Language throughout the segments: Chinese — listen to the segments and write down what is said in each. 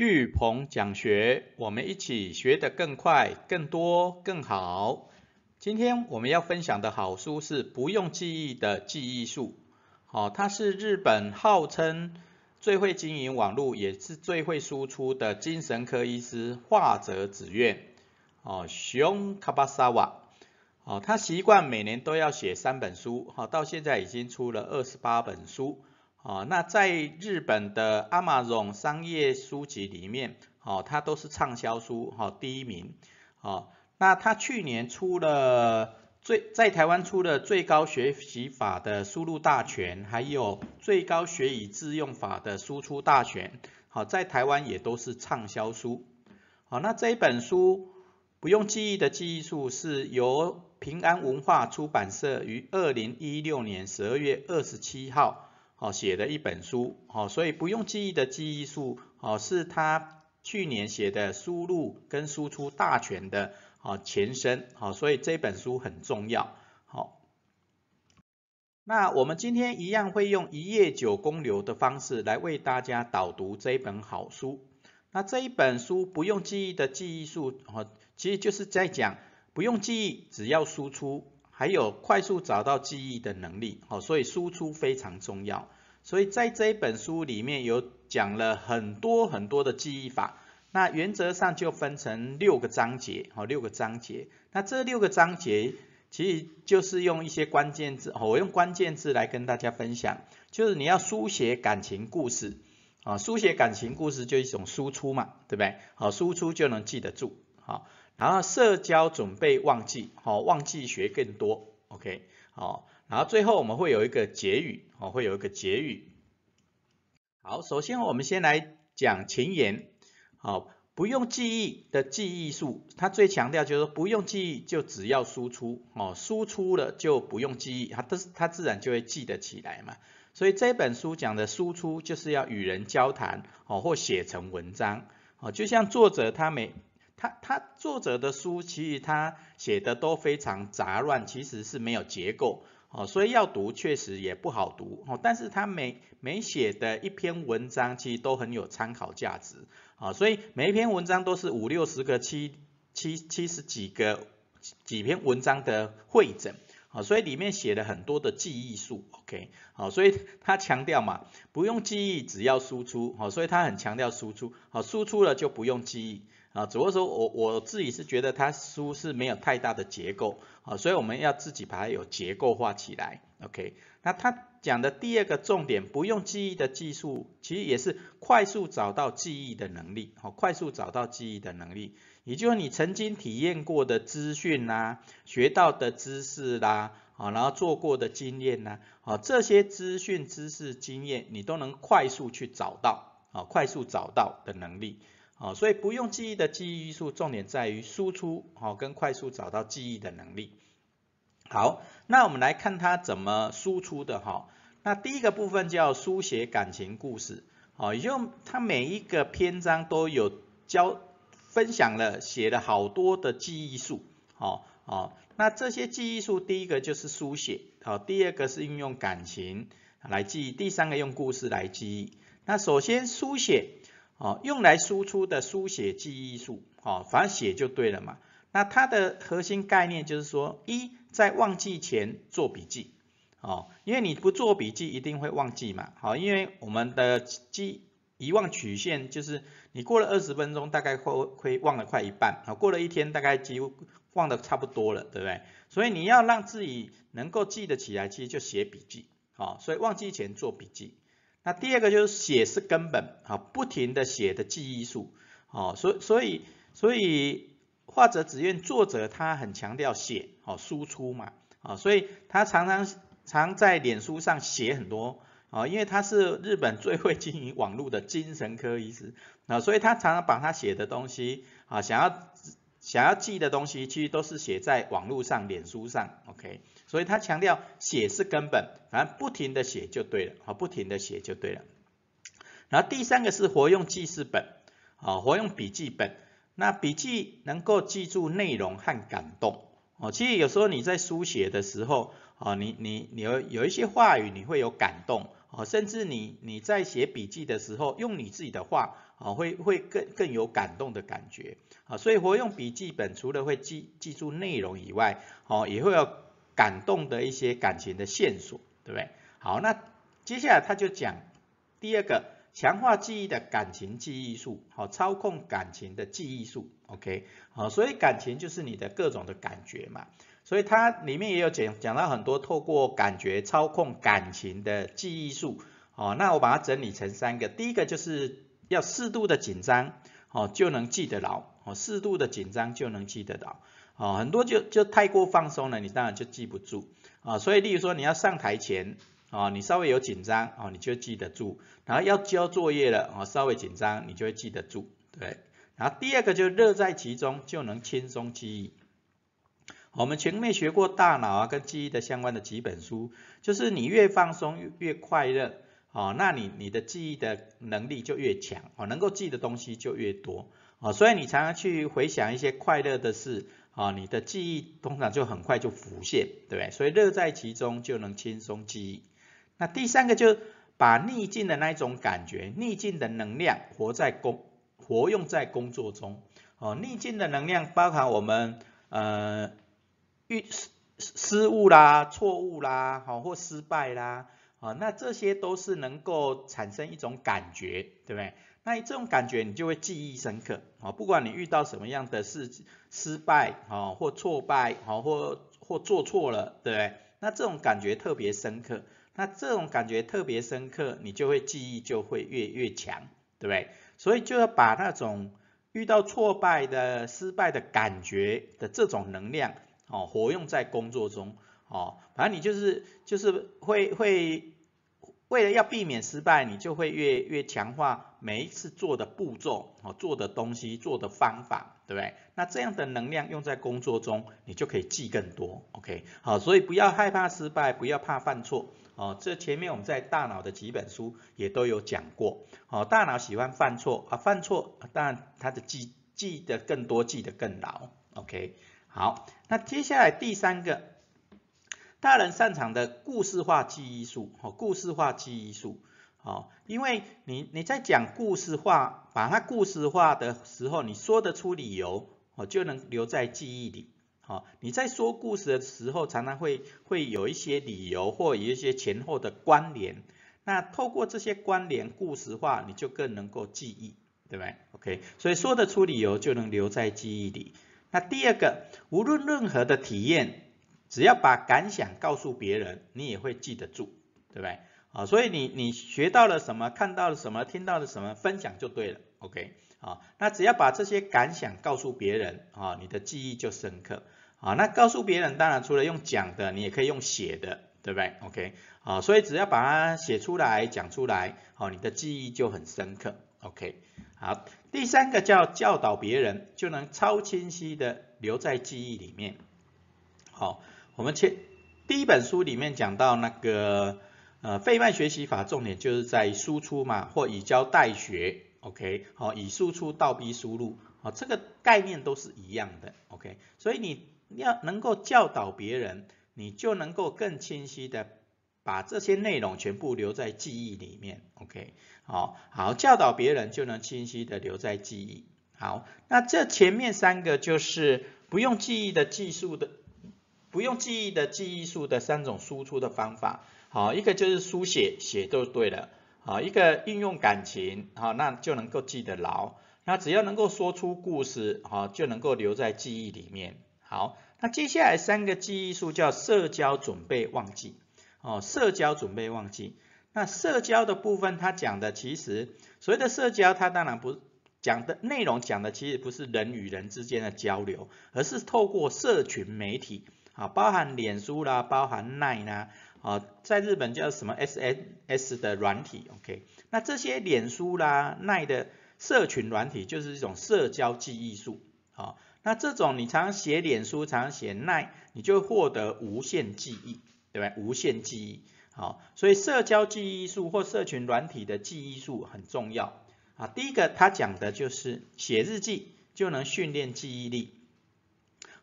巨鹏讲学，我们一起学得更快、更多、更好。今天我们要分享的好书是《不用记忆的记忆术》。好，它是日本号称最会经营网络，也是最会输出的精神科医师化泽子苑。哦，熊卡巴萨瓦。哦，他习惯每年都要写三本书。好，到现在已经出了二十八本书。哦，那在日本的 Amazon 商业书籍里面，哦，它都是畅销书，哈，第一名。哦，那他去年出了最在台湾出了最高学习法的输入大全，还有最高学以致用法的输出大全，好，在台湾也都是畅销书。好，那这一本书不用记忆的记忆术是由平安文化出版社于二零一六年十二月二十七号。哦，写的一本书，哦，所以不用记忆的记忆术，哦，是他去年写的输入跟输出大全的，哦，前身，好，所以这本书很重要，好。那我们今天一样会用一页九公流的方式来为大家导读这一本好书。那这一本书不用记忆的记忆术，哦，其实就是在讲不用记忆，只要输出。还有快速找到记忆的能力，好，所以输出非常重要。所以在这一本书里面有讲了很多很多的记忆法，那原则上就分成六个章节，好，六个章节。那这六个章节其实就是用一些关键字，我用关键字来跟大家分享，就是你要书写感情故事，啊，书写感情故事就一种输出嘛，对不对？好，输出就能记得住，好。然后社交准备忘记，好，忘记学更多，OK，好，然后最后我们会有一个结语，好，会有一个结语。好，首先我们先来讲前言，好，不用记忆的记忆术，它最强调就是不用记忆就只要输出，哦，输出了就不用记忆，它都是它自然就会记得起来嘛。所以这本书讲的输出就是要与人交谈，哦，或写成文章，哦，就像作者他每他他作者的书其实他写的都非常杂乱，其实是没有结构哦，所以要读确实也不好读哦。但是他每每写的一篇文章其实都很有参考价值啊，所以每一篇文章都是五六十个、七七七十几个几篇文章的会诊啊，所以里面写了很多的记忆术，OK，好，所以他强调嘛，不用记忆，只要输出，好，所以他很强调输出，好，输出了就不用记忆。啊，只不过说我我自己是觉得它书是没有太大的结构，啊，所以我们要自己把它有结构化起来，OK。那他讲的第二个重点，不用记忆的技术，其实也是快速找到记忆的能力，好，快速找到记忆的能力，也就是你曾经体验过的资讯啦，学到的知识啦，啊，然后做过的经验呐，啊，这些资讯、知识、经验，你都能快速去找到，啊，快速找到的能力。哦，所以不用记忆的记忆艺术，重点在于输出，好跟快速找到记忆的能力。好，那我们来看它怎么输出的哈。那第一个部分叫书写感情故事，哦，也就它每一个篇章都有教分享了写了好多的记忆术，哦哦，那这些记忆术，第一个就是书写，好，第二个是运用感情来记忆，第三个用故事来记忆。那首先书写。哦，用来输出的书写记忆术，哦，反正写就对了嘛。那它的核心概念就是说，一在忘记前做笔记，哦，因为你不做笔记一定会忘记嘛。好，因为我们的记遗忘曲线就是你过了二十分钟，大概会会忘了快一半，好，过了一天大概几乎忘的差不多了，对不对？所以你要让自己能够记得起来，其实就写笔记，好，所以忘记前做笔记。那第二个就是写是根本，啊，不停的写的记忆术，哦，所以所以所以画者只愿作者他很强调写，好，输出嘛，啊，所以他常常常在脸书上写很多，啊，因为他是日本最会经营网络的精神科医师，啊，所以他常常把他写的东西，啊，想要。想要记的东西，其实都是写在网络上、脸书上，OK。所以他强调写是根本，反正不停的写就对了，好，不停的写就对了。然后第三个是活用记事本，啊，活用笔记本。那笔记能够记住内容和感动，哦，其实有时候你在书写的时候，哦，你你你有有一些话语你会有感动，哦，甚至你你在写笔记的时候，用你自己的话，啊，会会更更有感动的感觉，啊，所以活用笔记本除了会记记住内容以外，哦，也会有感动的一些感情的线索，对不对？好，那接下来他就讲第二个。强化记忆的感情记忆术，好，操控感情的记忆术，OK，好，所以感情就是你的各种的感觉嘛，所以它里面也有讲讲到很多透过感觉操控感情的记忆术，哦，那我把它整理成三个，第一个就是要适度的紧张，哦，就能记得牢，哦，适度的紧张就能记得牢，哦，很多就就太过放松了，你当然就记不住，啊，所以例如说你要上台前。啊，你稍微有紧张啊，你就记得住。然后要交作业了啊，稍微紧张，你就会记得住。对。然后第二个就乐在其中，就能轻松记忆。我们前面学过大脑啊跟记忆的相关的几本书，就是你越放松越快乐啊，那你你的记忆的能力就越强啊，能够记的东西就越多啊。所以你常常去回想一些快乐的事啊，你的记忆通常就很快就浮现，对不对？所以乐在其中就能轻松记忆。那第三个就把逆境的那一种感觉，逆境的能量活在工活用在工作中。哦，逆境的能量包含我们呃遇失失误啦、错误啦，好或失败啦，啊，那这些都是能够产生一种感觉，对不对？那这种感觉你就会记忆深刻。啊，不管你遇到什么样的事失败啊或挫败，好或或做错了，对不对？那这种感觉特别深刻。那这种感觉特别深刻，你就会记忆就会越越强，对不对？所以就要把那种遇到挫败的失败的感觉的这种能量，哦，活用在工作中，哦，反正你就是就是会会为了要避免失败，你就会越越强化每一次做的步骤，哦，做的东西，做的方法。对不对？那这样的能量用在工作中，你就可以记更多。OK，好，所以不要害怕失败，不要怕犯错。哦，这前面我们在大脑的几本书也都有讲过。哦，大脑喜欢犯错啊，犯错当然它的记记得更多，记得更牢。OK，好，那接下来第三个，大人擅长的故事化记忆术。哦，故事化记忆术。好，因为你你在讲故事化，把它故事化的时候，你说得出理由，哦，就能留在记忆里。好，你在说故事的时候，常常会会有一些理由或有一些前后的关联。那透过这些关联故事化，你就更能够记忆，对不对？OK，所以说得出理由就能留在记忆里。那第二个，无论任何的体验，只要把感想告诉别人，你也会记得住，对不对？啊，所以你你学到了什么，看到了什么，听到了什么，分享就对了，OK，啊，那只要把这些感想告诉别人，啊，你的记忆就深刻，啊，那告诉别人，当然除了用讲的，你也可以用写的，对不对？OK，啊，所以只要把它写出来，讲出来，好，你的记忆就很深刻，OK，好，第三个叫教导别人，就能超清晰的留在记忆里面，好，我们前第一本书里面讲到那个。呃，费曼学习法重点就是在输出嘛，或以教代学，OK，好，以输出倒逼输入，好，这个概念都是一样的，OK，所以你要能够教导别人，你就能够更清晰的把这些内容全部留在记忆里面，OK，好，好，教导别人就能清晰的留在记忆，好，那这前面三个就是不用记忆的技术的，不用记忆的记忆术的三种输出的方法。好，一个就是书写，写就对了。好，一个运用感情，好，那就能够记得牢。那只要能够说出故事，好，就能够留在记忆里面。好，那接下来三个记忆术叫社交准备忘记。哦，社交准备忘记。那社交的部分，它讲的其实所谓的社交，它当然不讲的内容讲的其实不是人与人之间的交流，而是透过社群媒体，啊，包含脸书啦，包含奈啦。啊，在日本叫什么 SNS 的软体，OK？那这些脸书啦、奈的社群软体就是一种社交记忆术，好，那这种你常写脸书、常常写奈，你就获得无限记忆，对吧？无限记忆，好，所以社交记忆术或社群软体的记忆术很重要啊。第一个他讲的就是写日记就能训练记忆力。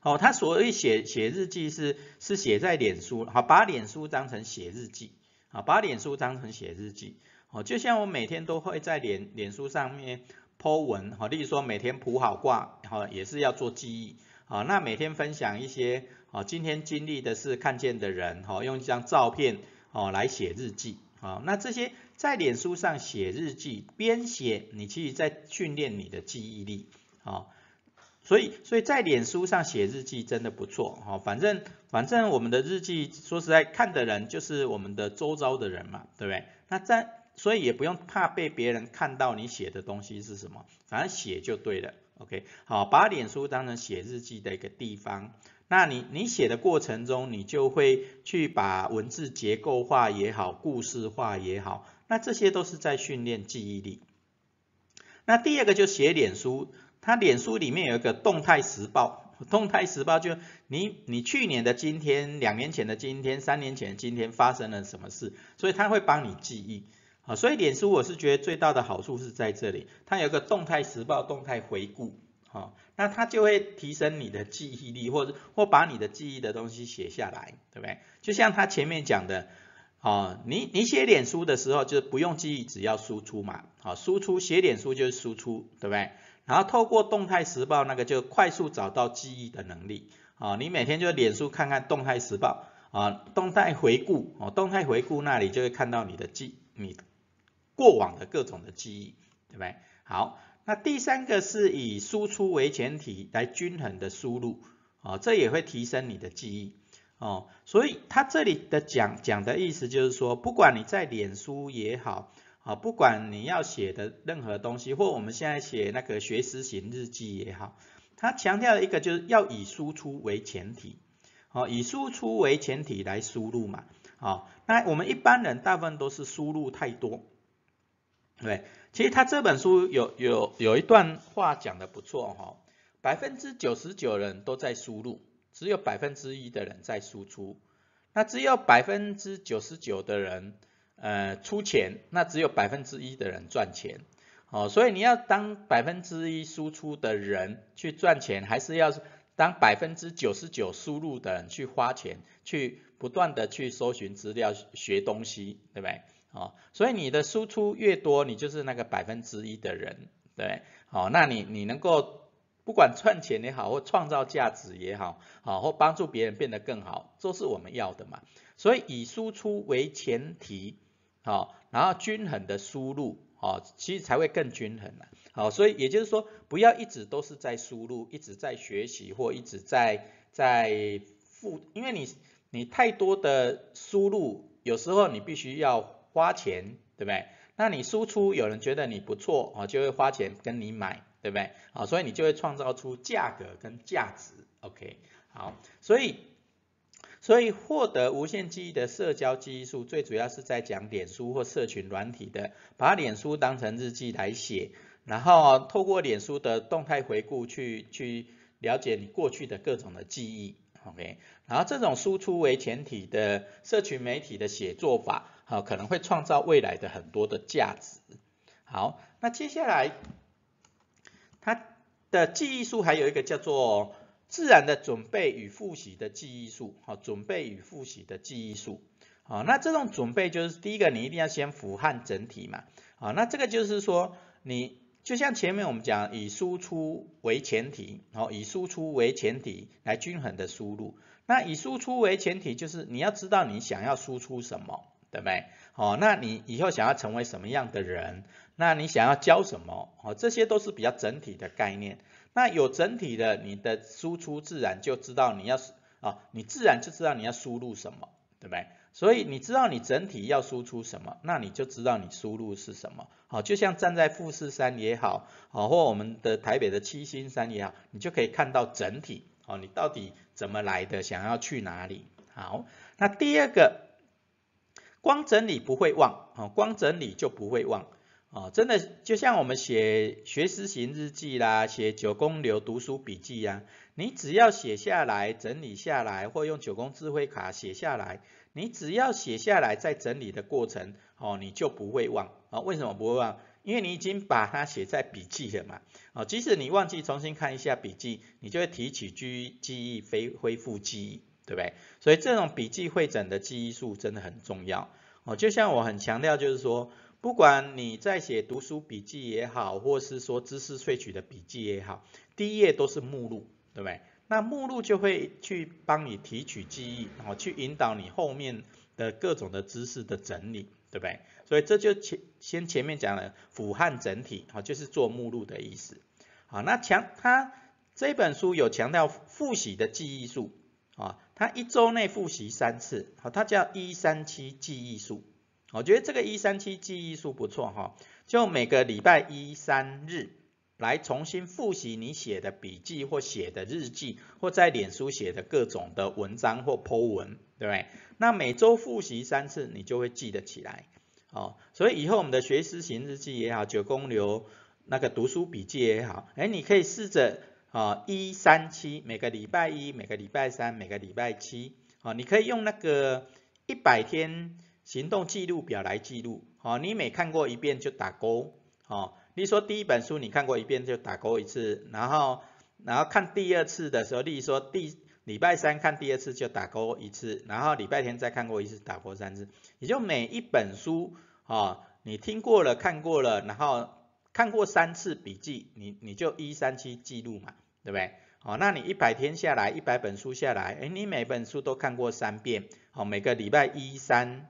哦，他所谓写写日记是是写在脸书，好，把脸书当成写日记，啊，把脸书当成写日记，哦，就像我每天都会在脸脸书上面剖文，哈，例如说每天卜好卦，哈，也是要做记忆，啊，那每天分享一些，啊，今天经历的是、看见的人，哈，用一张照片，哦，来写日记，啊，那这些在脸书上写日记，边写你其实在训练你的记忆力，啊。所以，所以在脸书上写日记真的不错哈，反正反正我们的日记说实在看的人就是我们的周遭的人嘛，对不对？那在所以也不用怕被别人看到你写的东西是什么，反正写就对了。OK，好，把脸书当成写日记的一个地方。那你你写的过程中，你就会去把文字结构化也好，故事化也好，那这些都是在训练记忆力。那第二个就写脸书。它脸书里面有一个动态时报，动态时报就你你去年的今天、两年前的今天、三年前的今天发生了什么事，所以它会帮你记忆。啊，所以脸书我是觉得最大的好处是在这里，它有个动态时报、动态回顾，哦，那它就会提升你的记忆力，或者或把你的记忆的东西写下来，对不对？就像他前面讲的，啊，你你写脸书的时候就是不用记忆，只要输出嘛，好，输出写脸书就是输出，对不对？然后透过动态时报那个就快速找到记忆的能力啊，你每天就脸书看看动态时报啊，动态回顾哦，动态回顾那里就会看到你的记你过往的各种的记忆，对不对？好，那第三个是以输出为前提来均衡的输入啊，这也会提升你的记忆。哦，所以他这里的讲讲的意思就是说，不管你在脸书也好。啊，不管你要写的任何东西，或我们现在写那个学思型日记也好，它强调一个就是要以输出为前提，好，以输出为前提来输入嘛，好，那我们一般人大部分都是输入太多，对，其实他这本书有有有一段话讲的不错哈，百分之九十九人都在输入，只有百分之一的人在输出，那只有百分之九十九的人。呃，出钱，那只有百分之一的人赚钱，哦，所以你要当百分之一输出的人去赚钱，还是要当百分之九十九输入的人去花钱，去不断的去搜寻资料、学东西，对不对？哦，所以你的输出越多，你就是那个百分之一的人，对，好，那你你能够不管赚钱也好，或创造价值也好，好或帮助别人变得更好，都是我们要的嘛。所以以输出为前提。好，然后均衡的输入，哦，其实才会更均衡了。好，所以也就是说，不要一直都是在输入，一直在学习或一直在在付，因为你你太多的输入，有时候你必须要花钱，对不对？那你输出，有人觉得你不错，哦，就会花钱跟你买，对不对？好，所以你就会创造出价格跟价值。OK，好，所以。所以获得无限记忆的社交记忆术，最主要是在讲脸书或社群软体的，把脸书当成日记来写，然后透过脸书的动态回顾去去了解你过去的各种的记忆，OK，然后这种输出为前提的社群媒体的写作法，好可能会创造未来的很多的价值。好，那接下来它的记忆术还有一个叫做。自然的准备与复习的记忆术，好，准备与复习的记忆术，好，那这种准备就是第一个，你一定要先俯瞰整体嘛，好，那这个就是说，你就像前面我们讲，以输出为前提，好，以输出为前提来均衡的输入，那以输出为前提就是你要知道你想要输出什么，对不对？好，那你以后想要成为什么样的人，那你想要教什么，好，这些都是比较整体的概念。那有整体的，你的输出自然就知道你要啊，你自然就知道你要输入什么，对不对？所以你知道你整体要输出什么，那你就知道你输入是什么。好，就像站在富士山也好，好或我们的台北的七星山也好，你就可以看到整体。好，你到底怎么来的，想要去哪里？好，那第二个，光整理不会忘，啊，光整理就不会忘。哦，真的就像我们写学思型日记啦，写九宫流读书笔记呀，你只要写下来，整理下来，或用九宫智慧卡写下来，你只要写下来，在整理的过程，哦，你就不会忘啊？为什么不会忘？因为你已经把它写在笔记了嘛。哦，即使你忘记重新看一下笔记，你就会提起记记忆，非恢复记忆，对不对？所以这种笔记会诊的记忆术真的很重要。哦，就像我很强调，就是说，不管你在写读书笔记也好，或是说知识萃取的笔记也好，第一页都是目录，对不对？那目录就会去帮你提取记忆，然后去引导你后面的各种的知识的整理，对不对？所以这就前先前面讲了俯瞰整体，好，就是做目录的意思。好，那强他这本书有强调复习的记忆术。啊，他一周内复习三次，好，它叫一三七记忆术，我觉得这个一三七记忆术不错哈，就每个礼拜一三日来重新复习你写的笔记或写的日记，或在脸书写的各种的文章或 Po 文，对不对？那每周复习三次，你就会记得起来，哦，所以以后我们的学思行日记也好，九宫流那个读书笔记也好，哎，你可以试着。啊，一三七，每个礼拜一，每个礼拜三，每个礼拜七，啊，你可以用那个一百天行动记录表来记录，好，你每看过一遍就打勾，好，你说第一本书你看过一遍就打勾一次，然后，然后看第二次的时候，例如说第礼拜三看第二次就打勾一次，然后礼拜天再看过一次打勾三次，也就每一本书，啊，你听过了看过了，然后。看过三次笔记，你你就一三七记录嘛，对不对？哦，那你一百天下来，一百本书下来，哎，你每本书都看过三遍，哦，每个礼拜一三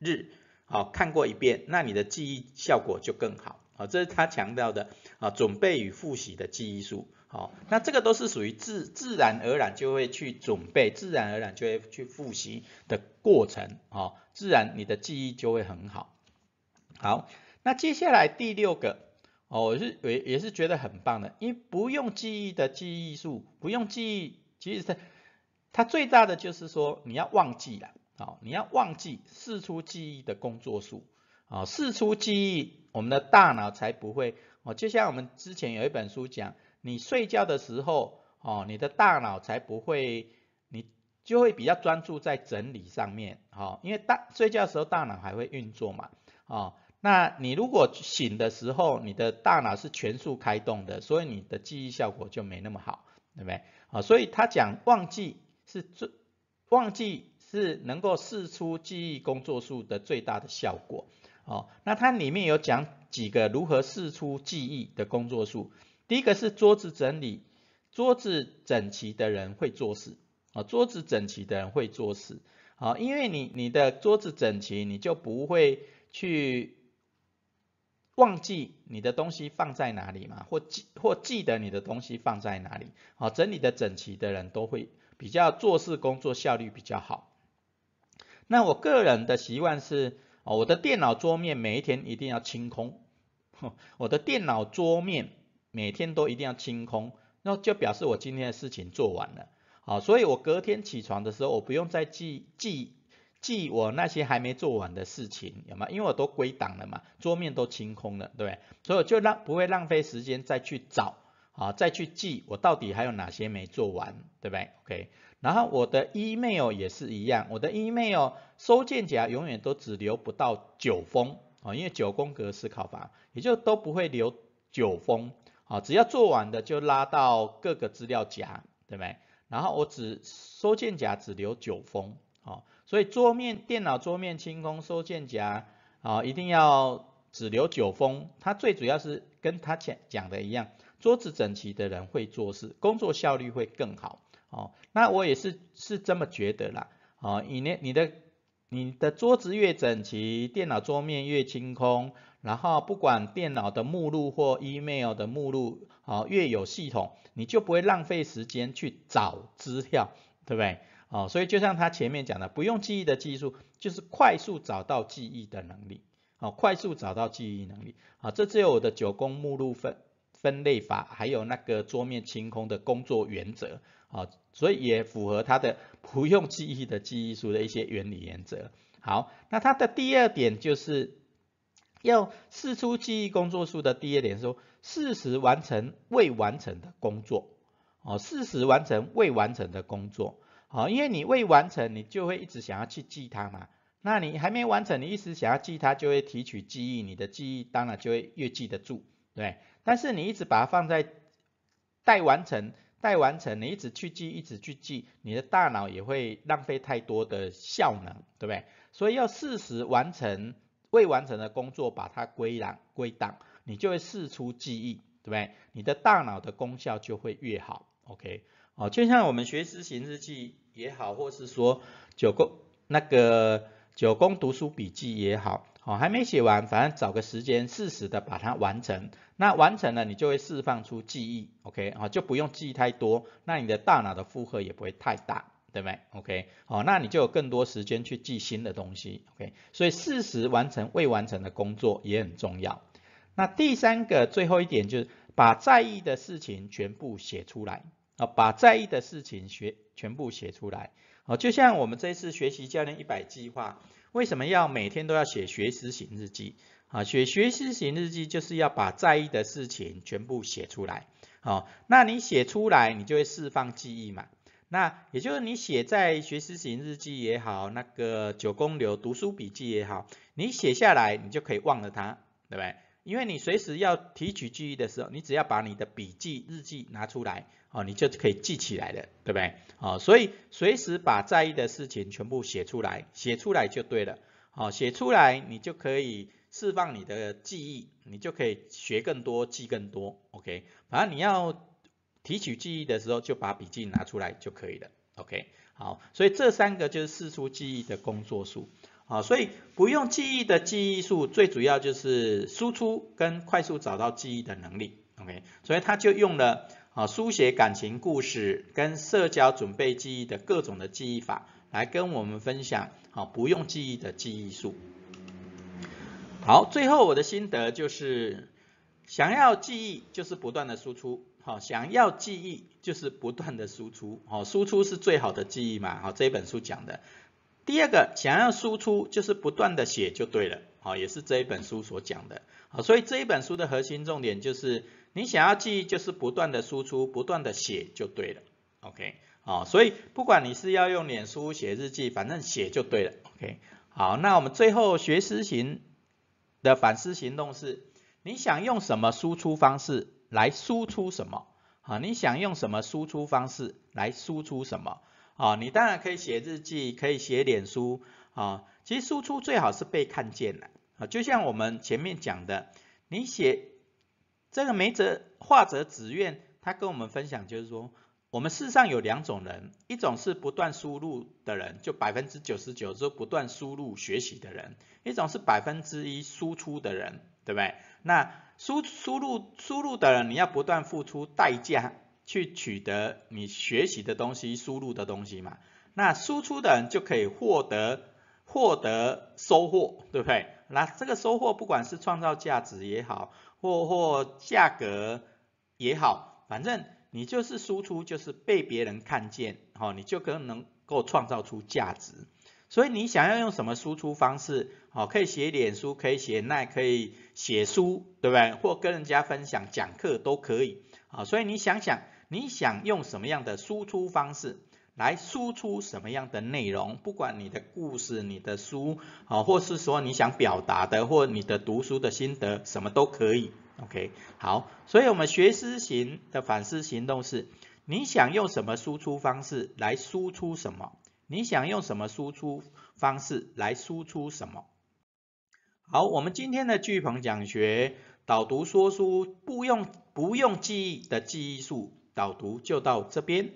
日，哦，看过一遍，那你的记忆效果就更好，好，这是他强调的啊，准备与复习的记忆术，好，那这个都是属于自自然而然就会去准备，自然而然就会去复习的过程，好，自然你的记忆就会很好，好，那接下来第六个。哦，我是也也是觉得很棒的，因为不用记忆的记忆术，不用记忆，其实它它最大的就是说你要忘记了，好，你要忘记试出记忆的工作数，啊，试出记忆，我们的大脑才不会，哦，就像我们之前有一本书讲，你睡觉的时候，哦，你的大脑才不会，你就会比较专注在整理上面，好，因为大睡觉的时候大脑还会运作嘛，哦。那你如果醒的时候，你的大脑是全速开动的，所以你的记忆效果就没那么好，对不对？啊，所以他讲忘记是最忘记是能够试出记忆工作数的最大的效果。哦，那它里面有讲几个如何试出记忆的工作数。第一个是桌子整理，桌子整齐的人会做事。啊，桌子整齐的人会做事。啊，因为你你的桌子整齐，你就不会去。忘记你的东西放在哪里嘛，或记或记得你的东西放在哪里，好，整理的整齐的人都会比较做事工作效率比较好。那我个人的习惯是，哦，我的电脑桌面每一天一定要清空，我的电脑桌面每天都一定要清空，那就表示我今天的事情做完了，好，所以我隔天起床的时候，我不用再记记。记我那些还没做完的事情，有吗？因为我都归档了嘛，桌面都清空了，对不对？所以我就让不会浪费时间再去找，啊，再去记我到底还有哪些没做完，对不对？OK，然后我的 email 也是一样，我的 email 收件夹永远都只留不到九封，啊，因为九宫格思考法，也就都不会留九封，啊，只要做完的就拉到各个资料夹，对不对？然后我只收件夹只留九封。啊，所以桌面电脑桌面清空收件夹啊，一定要只留九封。它最主要是跟他讲讲的一样，桌子整齐的人会做事，工作效率会更好。哦，那我也是是这么觉得啦。哦，你呢，你的你的桌子越整齐，电脑桌面越清空，然后不管电脑的目录或 email 的目录，哦，越有系统，你就不会浪费时间去找资料，对不对？哦，所以就像他前面讲的，不用记忆的技术，就是快速找到记忆的能力。哦，快速找到记忆能力。啊，这只有我的九宫目录分分类法，还有那个桌面清空的工作原则。啊，所以也符合他的不用记忆的记忆术的一些原理原则。好，那他的第二点就是要试出记忆工作数的第二点说，适时完成未完成的工作。哦，适时完成未完成的工作。好，因为你未完成，你就会一直想要去记它嘛。那你还没完成，你一直想要记它，就会提取记忆，你的记忆当然就会越记得住，对。但是你一直把它放在待完成待完成，你一直去记，一直去记，你的大脑也会浪费太多的效能，对不对？所以要适时完成未完成的工作，把它归档归档，你就会释出记忆，对不对？你的大脑的功效就会越好，OK？哦，就像我们学思行日记也好，或是说九宫那个九宫读书笔记也好。哦，还没写完，反正找个时间适时的把它完成。那完成了，你就会释放出记忆，OK，啊，就不用记太多，那你的大脑的负荷也不会太大，对不对？OK，好，那你就有更多时间去记新的东西，OK。所以适时完成未完成的工作也很重要。那第三个最后一点就是把在意的事情全部写出来，啊，把在意的事情学全部写出来。哦，就像我们这次学习教练一百计划。为什么要每天都要写学思型日记？啊，写学思型日记就是要把在意的事情全部写出来。好，那你写出来，你就会释放记忆嘛。那也就是你写在学思型日记也好，那个九宫流读书笔记也好，你写下来，你就可以忘了它，对不对？因为你随时要提取记忆的时候，你只要把你的笔记日记拿出来，哦，你就可以记起来了，对不对？哦，所以随时把在意的事情全部写出来，写出来就对了。哦，写出来你就可以释放你的记忆，你就可以学更多，记更多。OK，反正你要提取记忆的时候，就把笔记拿出来就可以了。OK，好，所以这三个就是释出记忆的工作数。啊，所以不用记忆的记忆术，最主要就是输出跟快速找到记忆的能力。OK，所以他就用了啊书写感情故事跟社交准备记忆的各种的记忆法，来跟我们分享啊不用记忆的记忆术。好，最后我的心得就是，想要记忆就是不断的输出，好，想要记忆就是不断的输出，好，输出是最好的记忆嘛，好，这本书讲的。第二个想要输出就是不断的写就对了，啊，也是这一本书所讲的，啊，所以这一本书的核心重点就是你想要记忆就是不断的输出，不断的写就对了，OK，好，所以不管你是要用脸书写日记，反正写就对了，OK，好，那我们最后学思行的反思行动是，你想用什么输出方式来输出什么，啊，你想用什么输出方式来输出什么？啊，你当然可以写日记，可以写脸书啊。其实输出最好是被看见的啊。就像我们前面讲的，你写这个梅泽画泽子苑，他跟我们分享就是说，我们世上有两种人，一种是不断输入的人，就百分之九十九是不断输入学习的人；一种是百分之一输出的人，对不对？那输输入输入的人，你要不断付出代价。去取得你学习的东西、输入的东西嘛，那输出的人就可以获得获得收获，对不对？那这个收获不管是创造价值也好，或或价格也好，反正你就是输出，就是被别人看见，哦，你就可能够创造出价值。所以你想要用什么输出方式？哦，可以写脸书，可以写那，可以写书，对不对？或跟人家分享、讲课都可以。啊，所以你想想。你想用什么样的输出方式来输出什么样的内容？不管你的故事、你的书，啊，或是说你想表达的，或你的读书的心得，什么都可以。OK，好，所以我们学思行的反思行动是：你想用什么输出方式来输出什么？你想用什么输出方式来输出什么？好，我们今天的巨鹏讲学导读说书不用不用记忆的记忆术。导读就到这边。